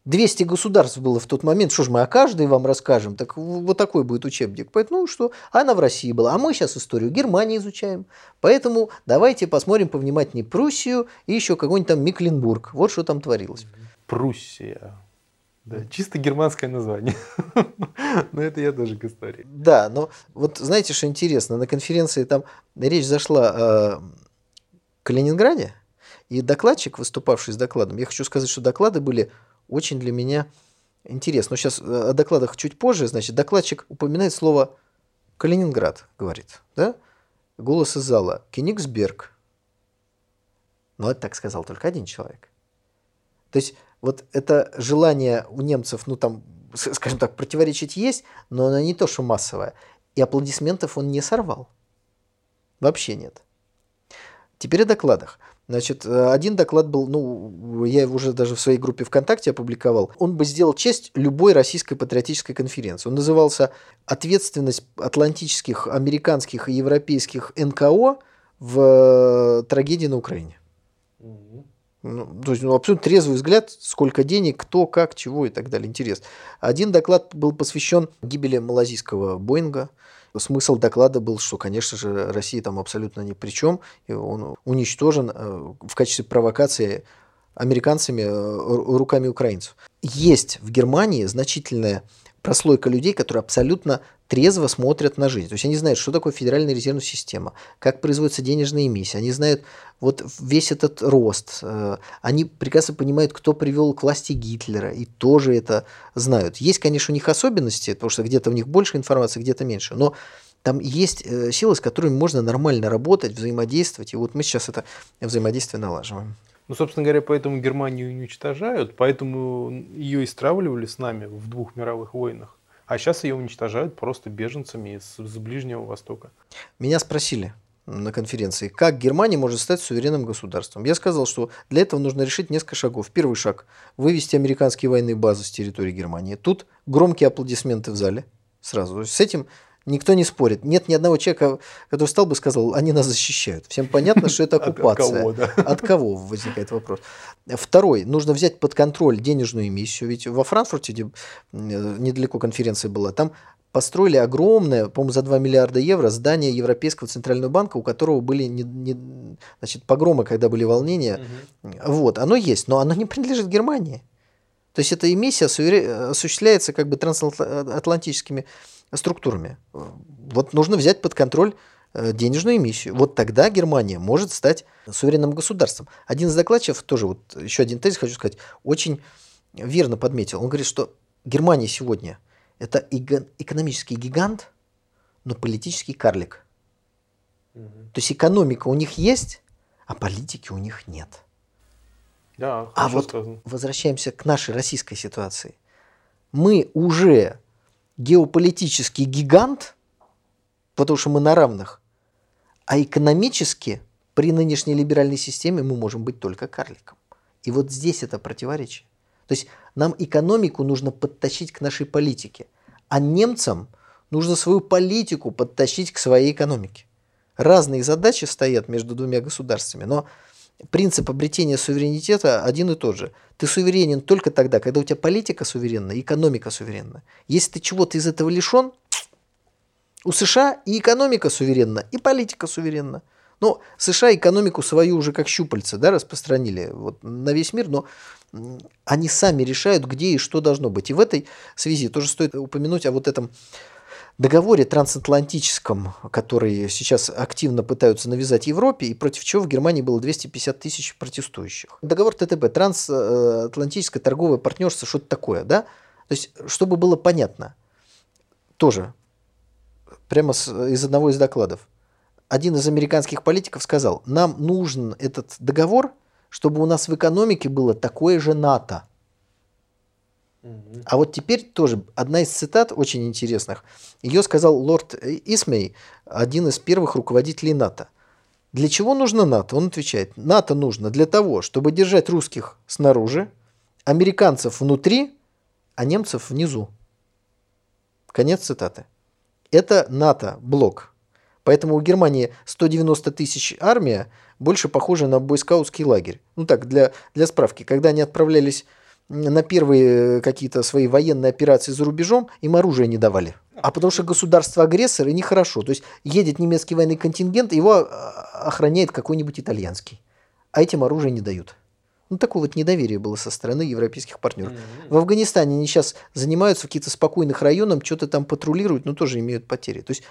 200 государств было в тот момент. Что ж мы о каждой вам расскажем? Так вот такой будет учебник. Поэтому ну, что? Она в России была. А мы сейчас историю Германии изучаем. Поэтому давайте посмотрим повнимательнее Пруссию и еще какой-нибудь там Мекленбург. Вот что там творилось. Пруссия. Да, чисто германское название. но это я тоже к истории. Да, но вот знаете, что интересно, на конференции там речь зашла о Калининграде, и докладчик, выступавший с докладом, я хочу сказать, что доклады были очень для меня интересны. Но сейчас о докладах чуть позже, значит, докладчик упоминает слово Калининград, говорит, да? Голос из зала. Кенигсберг. Но это так сказал только один человек. То есть вот это желание у немцев, ну там, скажем так, противоречить есть, но оно не то, что массовое. И аплодисментов он не сорвал. Вообще нет. Теперь о докладах. Значит, один доклад был, ну, я его уже даже в своей группе ВКонтакте опубликовал. Он бы сделал честь любой российской патриотической конференции. Он назывался «Ответственность атлантических, американских и европейских НКО в трагедии на Украине». Ну, то есть ну, абсолютно трезвый взгляд, сколько денег, кто, как, чего и так далее. Интерес. Один доклад был посвящен гибели малазийского Боинга. Смысл доклада был, что, конечно же, Россия там абсолютно ни при чем. И он уничтожен э, в качестве провокации американцами э, руками украинцев. Есть в Германии значительная прослойка людей, которые абсолютно трезво смотрят на жизнь. То есть они знают, что такое Федеральная резервная система, как производится денежная эмиссия, они знают вот весь этот рост, э, они прекрасно понимают, кто привел к власти Гитлера, и тоже это знают. Есть, конечно, у них особенности, потому что где-то у них больше информации, где-то меньше, но там есть э, силы, с которыми можно нормально работать, взаимодействовать, и вот мы сейчас это взаимодействие налаживаем. Ну, собственно говоря, поэтому Германию уничтожают, поэтому ее истравливали с нами в двух мировых войнах. А сейчас ее уничтожают просто беженцами из, из Ближнего Востока. Меня спросили на конференции, как Германия может стать суверенным государством. Я сказал, что для этого нужно решить несколько шагов. Первый шаг – вывести американские военные базы с территории Германии. Тут громкие аплодисменты в зале сразу. С этим Никто не спорит. Нет ни одного человека, который встал бы и сказал, они нас защищают. Всем понятно, что это оккупация. От, кого, да? От кого возникает вопрос. Второй. Нужно взять под контроль денежную эмиссию. Ведь во Франкфурте, где недалеко конференция была, там построили огромное, по-моему, за 2 миллиарда евро здание Европейского центрального банка, у которого были не, не, значит, погромы, когда были волнения. Угу. Вот, оно есть, но оно не принадлежит Германии. То есть эта эмиссия осуществляется как бы трансатлантическими структурами. Вот нужно взять под контроль э, денежную эмиссию. Вот тогда Германия может стать суверенным государством. Один из докладчиков, тоже вот еще один тезис хочу сказать, очень верно подметил. Он говорит, что Германия сегодня это экономический гигант, но политический карлик. Угу. То есть экономика у них есть, а политики у них нет. Да, а вот сказано. возвращаемся к нашей российской ситуации. Мы уже геополитический гигант, потому что мы на равных, а экономически при нынешней либеральной системе мы можем быть только карликом. И вот здесь это противоречие. То есть нам экономику нужно подтащить к нашей политике, а немцам нужно свою политику подтащить к своей экономике. Разные задачи стоят между двумя государствами, но принцип обретения суверенитета один и тот же. Ты суверенен только тогда, когда у тебя политика суверенна, экономика суверенна. Если ты чего-то из этого лишен, у США и экономика суверенна, и политика суверенна. Но США экономику свою уже как щупальца да, распространили вот, на весь мир, но они сами решают, где и что должно быть. И в этой связи тоже стоит упомянуть о вот этом договоре трансатлантическом, который сейчас активно пытаются навязать Европе, и против чего в Германии было 250 тысяч протестующих. Договор ТТП, трансатлантическое торговое партнерство, что-то такое, да? То есть, чтобы было понятно, тоже, прямо с, из одного из докладов, один из американских политиков сказал, нам нужен этот договор, чтобы у нас в экономике было такое же НАТО – а вот теперь тоже одна из цитат очень интересных. Ее сказал лорд Исмей, один из первых руководителей НАТО. Для чего нужно НАТО? Он отвечает, НАТО нужно для того, чтобы держать русских снаружи, американцев внутри, а немцев внизу. Конец цитаты. Это НАТО-блок. Поэтому у Германии 190 тысяч армия больше похожа на бойскаутский лагерь. Ну так, для, для справки, когда они отправлялись на первые э, какие-то свои военные операции за рубежом, им оружие не давали. А потому что государство-агрессоры нехорошо. То есть едет немецкий военный контингент, его а, охраняет какой-нибудь итальянский. А этим оружие не дают. Ну, такое вот недоверие было со стороны европейских партнеров. В Афганистане они сейчас занимаются в каких-то спокойных районах, что-то там патрулируют, но тоже имеют потери. То есть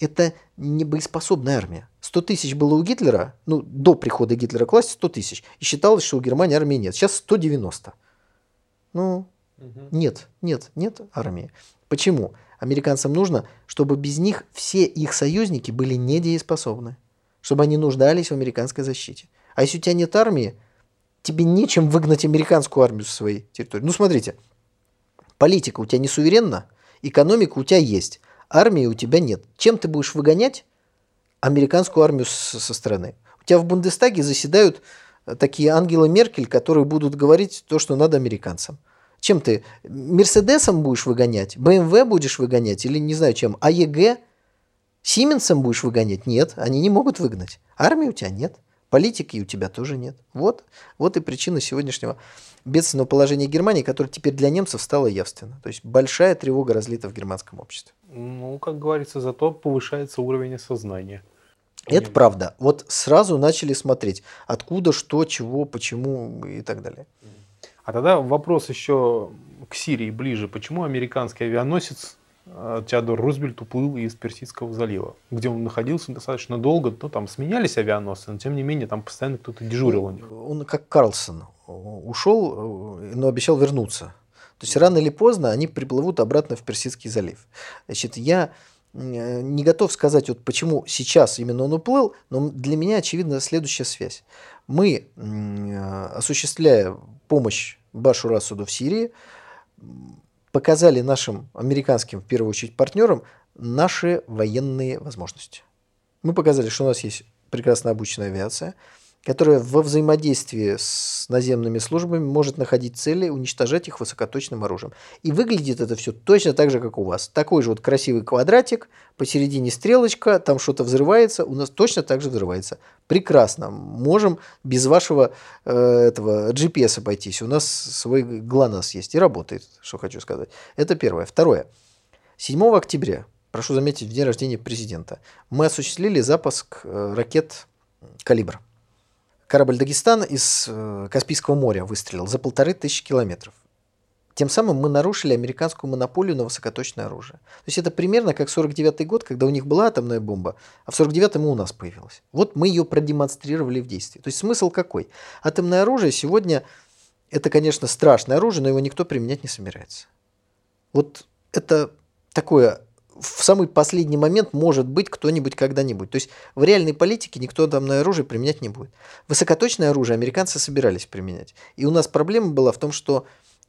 это не боеспособная армия. 100 тысяч было у Гитлера, ну, до прихода Гитлера к власти 100 тысяч. И считалось, что у Германии армии нет. Сейчас 190. Ну, нет, нет, нет армии. Почему? Американцам нужно, чтобы без них все их союзники были недееспособны. Чтобы они нуждались в американской защите. А если у тебя нет армии, тебе нечем выгнать американскую армию со своей территории. Ну, смотрите, политика у тебя не суверенна, экономика у тебя есть, армии у тебя нет. Чем ты будешь выгонять американскую армию со, со стороны? У тебя в Бундестаге заседают такие Ангела Меркель, которые будут говорить то, что надо американцам. Чем ты? Мерседесом будешь выгонять? БМВ будешь выгонять? Или не знаю чем? АЕГ? Сименсом будешь выгонять? Нет, они не могут выгнать. Армии у тебя нет. Политики у тебя тоже нет. Вот, вот и причина сегодняшнего бедственного положения Германии, которое теперь для немцев стало явственно. То есть большая тревога разлита в германском обществе. Ну, как говорится, зато повышается уровень осознания. Это правда. Вот сразу начали смотреть, откуда, что, чего, почему и так далее. А тогда вопрос еще к Сирии ближе. Почему американский авианосец Э, Теодор Рузвельт уплыл из Персидского залива, где он находился достаточно долго. Ну, там сменялись авианосцы, но тем не менее там постоянно кто-то дежурил у них. Он как Карлсон ушел, э, но обещал вернуться. То есть рано или поздно они приплывут обратно в Персидский залив. Значит, я э, не готов сказать, вот почему сейчас именно он уплыл, но для меня очевидна следующая связь. Мы, осуществляя помощь Башу Расуду в Сирии, показали нашим американским, в первую очередь, партнерам наши военные возможности. Мы показали, что у нас есть прекрасно обученная авиация, которая во взаимодействии с наземными службами может находить цели, уничтожать их высокоточным оружием. И выглядит это все точно так же, как у вас. Такой же вот красивый квадратик, посередине стрелочка, там что-то взрывается, у нас точно так же взрывается. Прекрасно. Можем без вашего э, этого GPS обойтись. У нас свой ГЛОНАСС есть и работает, что хочу сказать. Это первое. Второе. 7 октября, прошу заметить, в день рождения президента, мы осуществили запуск э, ракет «Калибр» корабль «Дагестан» из э, Каспийского моря выстрелил за полторы тысячи километров. Тем самым мы нарушили американскую монополию на высокоточное оружие. То есть это примерно как 49 год, когда у них была атомная бомба, а в 49-м у нас появилась. Вот мы ее продемонстрировали в действии. То есть смысл какой? Атомное оружие сегодня это, конечно, страшное оружие, но его никто применять не собирается. Вот это такое в самый последний момент может быть кто-нибудь когда-нибудь. То есть в реальной политике никто атомное оружие применять не будет. Высокоточное оружие американцы собирались применять. И у нас проблема была в том, что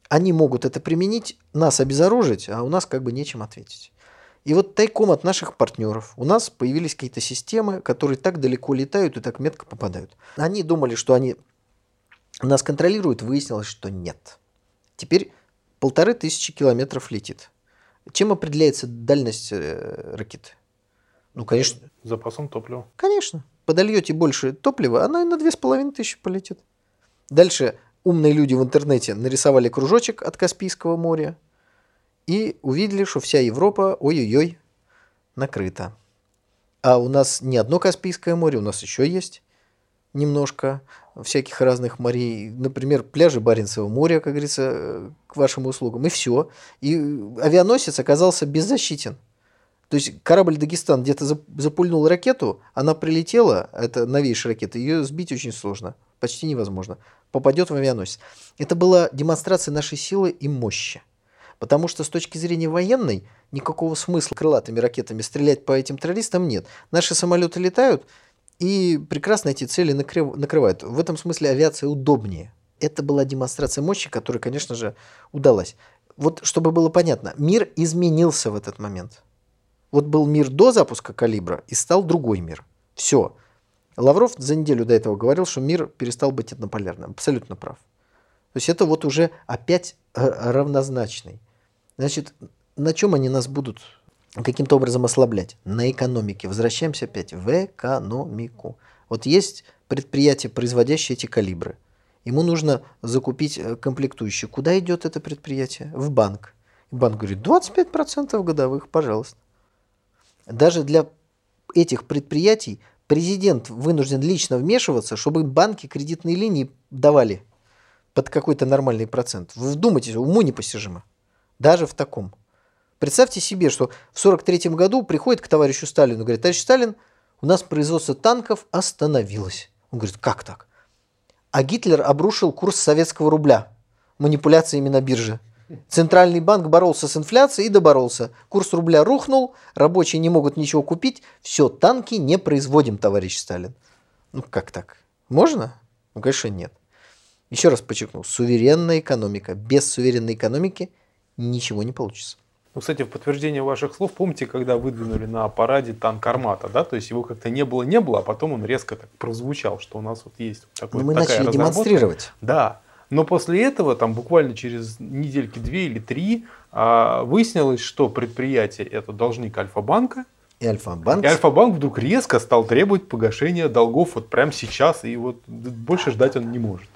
они могут это применить, нас обезоружить, а у нас как бы нечем ответить. И вот тайком от наших партнеров у нас появились какие-то системы, которые так далеко летают и так метко попадают. Они думали, что они нас контролируют, выяснилось, что нет. Теперь полторы тысячи километров летит. Чем определяется дальность э, ракеты? Ну, конечно. Запасом топлива. Конечно. Подольете больше топлива, оно и на две с половиной тысячи полетит. Дальше умные люди в интернете нарисовали кружочек от Каспийского моря и увидели, что вся Европа, ой-ой-ой, накрыта. А у нас не одно Каспийское море, у нас еще есть немножко всяких разных морей. Например, пляжи Баренцева моря, как говорится, э, к вашим услугам. И все. И авианосец оказался беззащитен. То есть корабль Дагестан где-то запульнул ракету, она прилетела, это новейшая ракета, ее сбить очень сложно, почти невозможно. Попадет в авианосец. Это была демонстрация нашей силы и мощи. Потому что с точки зрения военной никакого смысла крылатыми ракетами стрелять по этим террористам нет. Наши самолеты летают, и прекрасно эти цели накрыв, накрывают. В этом смысле авиация удобнее. Это была демонстрация мощи, которая, конечно же, удалась. Вот чтобы было понятно, мир изменился в этот момент. Вот был мир до запуска калибра и стал другой мир. Все. Лавров за неделю до этого говорил, что мир перестал быть однополярным. Абсолютно прав. То есть это вот уже опять э, равнозначный. Значит, на чем они нас будут каким-то образом ослаблять? На экономике. Возвращаемся опять в экономику. Вот есть предприятие, производящее эти калибры. Ему нужно закупить э, комплектующие. Куда идет это предприятие? В банк. Банк говорит, 25% годовых, пожалуйста. Даже для этих предприятий президент вынужден лично вмешиваться, чтобы банки кредитные линии давали под какой-то нормальный процент. Вы вдумайтесь, уму непостижимо. Даже в таком. Представьте себе, что в 1943 году приходит к товарищу Сталину говорит, товарищ Сталин, у нас производство танков остановилось. Он говорит, как так? А Гитлер обрушил курс советского рубля манипуляциями на бирже. Центральный банк боролся с инфляцией и доборолся. Курс рубля рухнул, рабочие не могут ничего купить. Все, танки не производим, товарищ Сталин. Ну как так? Можно? Ну, конечно, нет. Еще раз подчеркну, суверенная экономика. Без суверенной экономики ничего не получится. Ну, кстати, в подтверждение ваших слов, помните, когда выдвинули на параде танк Армата, да? То есть его как-то не было, не было, а потом он резко так прозвучал, что у нас вот есть такой, Но мы такая начали демонстрировать. Да. Но после этого, там буквально через недельки две или три, а, выяснилось, что предприятие это должник Альфа-банка. И Альфа-банк. И Альфа-банк вдруг резко стал требовать погашения долгов вот прямо сейчас, и вот больше ждать он не может.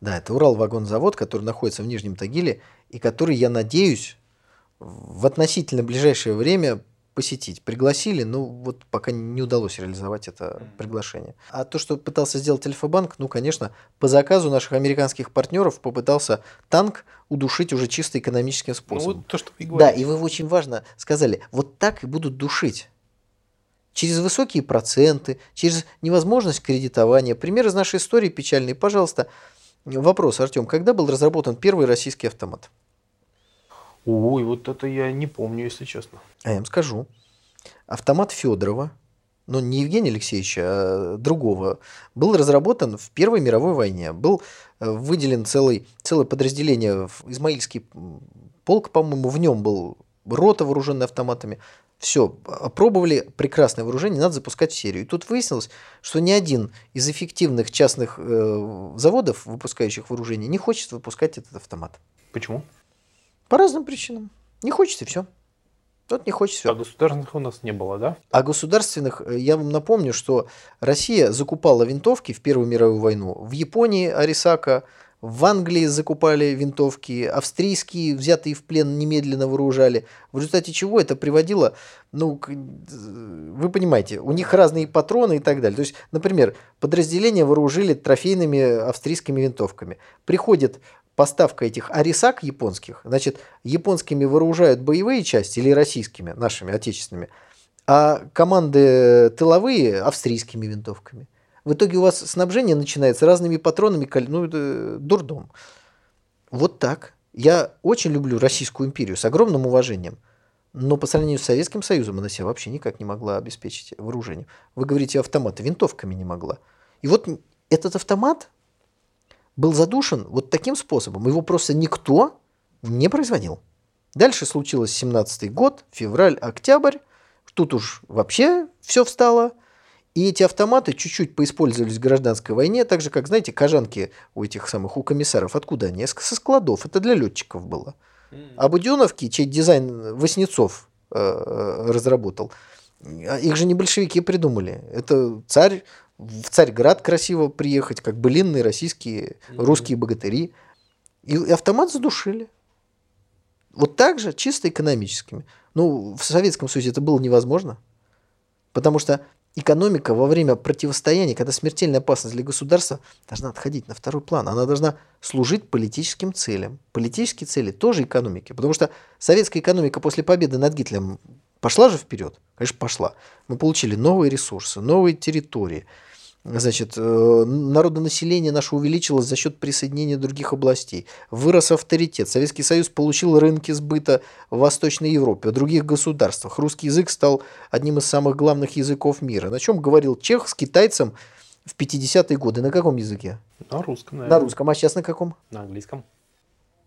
Да, это Урал-вагонзавод, который находится в Нижнем Тагиле, и который, я надеюсь, в относительно ближайшее время посетить. Пригласили, но вот пока не удалось реализовать это приглашение. А то, что пытался сделать Альфа-банк, ну, конечно, по заказу наших американских партнеров попытался танк удушить уже чисто экономическим способом. Ну, вот то, что вы Да, и вы очень важно сказали, вот так и будут душить. Через высокие проценты, через невозможность кредитования. Пример из нашей истории печальный. Пожалуйста, вопрос, Артем, когда был разработан первый российский автомат? Ой, вот это я не помню, если честно. А я вам скажу. Автомат Федорова, но не Евгения Алексеевича, а другого, был разработан в Первой мировой войне. Был э, выделен целый, целое подразделение, Измаильский полк, по-моему, в нем был рота, вооруженная автоматами. Все, опробовали прекрасное вооружение, надо запускать в серию. И тут выяснилось, что ни один из эффективных частных э, заводов, выпускающих вооружение, не хочет выпускать этот автомат. Почему? По разным причинам. Не хочется, все. Вот не хочется. Все. А государственных у нас не было, да? А государственных, э, я вам напомню, что Россия закупала винтовки в Первую мировую войну. В Японии Арисака, в Англии закупали винтовки, австрийские, взятые в плен, немедленно вооружали. В результате чего это приводило, ну, э, вы понимаете, у них разные патроны и так далее. То есть, например, подразделения вооружили трофейными австрийскими винтовками. Приходит поставка этих арисак японских, значит, японскими вооружают боевые части или российскими, нашими, отечественными, а команды тыловые австрийскими винтовками. В итоге у вас снабжение начинается разными патронами, ну, дурдом. Вот так. Я очень люблю Российскую империю с огромным уважением. Но по сравнению с Советским Союзом она себя вообще никак не могла обеспечить вооружением. Вы говорите, автоматы, винтовками не могла. И вот этот автомат, был задушен вот таким способом. Его просто никто не производил. Дальше случилось 17 год, февраль, октябрь. Тут уж вообще все встало. И эти автоматы чуть-чуть поиспользовались в гражданской войне, так же, как, знаете, кожанки у этих самых, у комиссаров. Откуда они? Со складов. Это для летчиков было. А буденовки, чей дизайн Воснецов э, э, разработал, их же не большевики придумали. Это царь в Царьград красиво приехать, как былинные российские, русские богатыри. И автомат задушили. Вот так же, чисто экономическими. Ну, в Советском Союзе это было невозможно. Потому что экономика во время противостояния, когда смертельная опасность для государства, должна отходить на второй план. Она должна служить политическим целям. Политические цели тоже экономики. Потому что советская экономика после победы над Гитлером пошла же вперед. Конечно, пошла. Мы получили новые ресурсы, новые территории – Значит, э, народонаселение наше увеличилось за счет присоединения других областей. Вырос авторитет. Советский Союз получил рынки сбыта в Восточной Европе, в других государствах. Русский язык стал одним из самых главных языков мира. На чем говорил Чех с китайцем в 50-е годы? На каком языке? На русском, наверное. На русском. А сейчас на каком? На английском.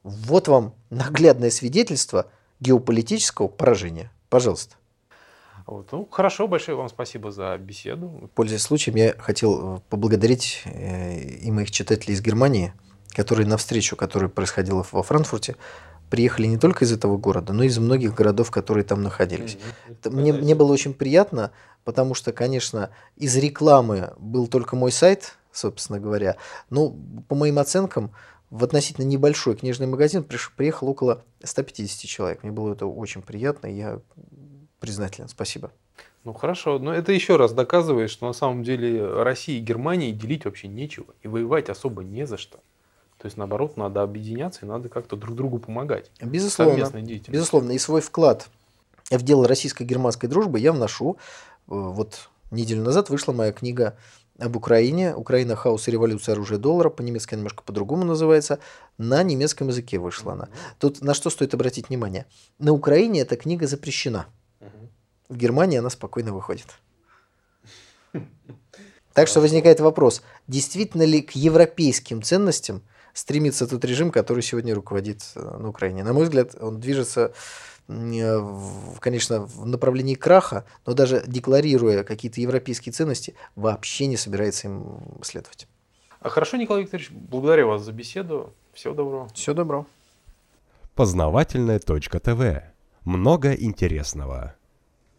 Вот вам наглядное свидетельство геополитического поражения. Пожалуйста. Вот. Ну, хорошо, большое вам спасибо за беседу. Пользуясь случаем, я хотел э, поблагодарить э, и моих читателей из Германии, которые на встречу, которая происходила во Франкфурте, приехали не только из этого города, но и из многих городов, которые там находились. Это Мне, мне было очень приятно, потому что, конечно, из рекламы был только мой сайт, собственно говоря. Но по моим оценкам, в относительно небольшой книжный магазин приехал около 150 человек. Мне было это очень приятно, я признателен. Спасибо. Ну хорошо, но это еще раз доказывает, что на самом деле России и Германии делить вообще нечего, и воевать особо не за что. То есть, наоборот, надо объединяться и надо как-то друг другу помогать. Безусловно. Безусловно. И свой вклад в дело российско-германской дружбы я вношу. Э, вот неделю назад вышла моя книга об Украине. Украина, хаос и революция, оружие доллара. По-немецки немножко по-другому называется. На немецком языке вышла она. Тут на что стоит обратить внимание? На Украине эта книга запрещена. В Германии она спокойно выходит. Так что возникает вопрос, действительно ли к европейским ценностям стремится тот режим, который сегодня руководит э, на Украине. На мой взгляд, он движется э, конечно, в направлении краха, но даже декларируя какие-то европейские ценности, вообще не собирается им следовать. А хорошо, Николай Викторович, благодарю вас за беседу. Всего доброго. Всего доброго. Познавательная точка ТВ. Много интересного.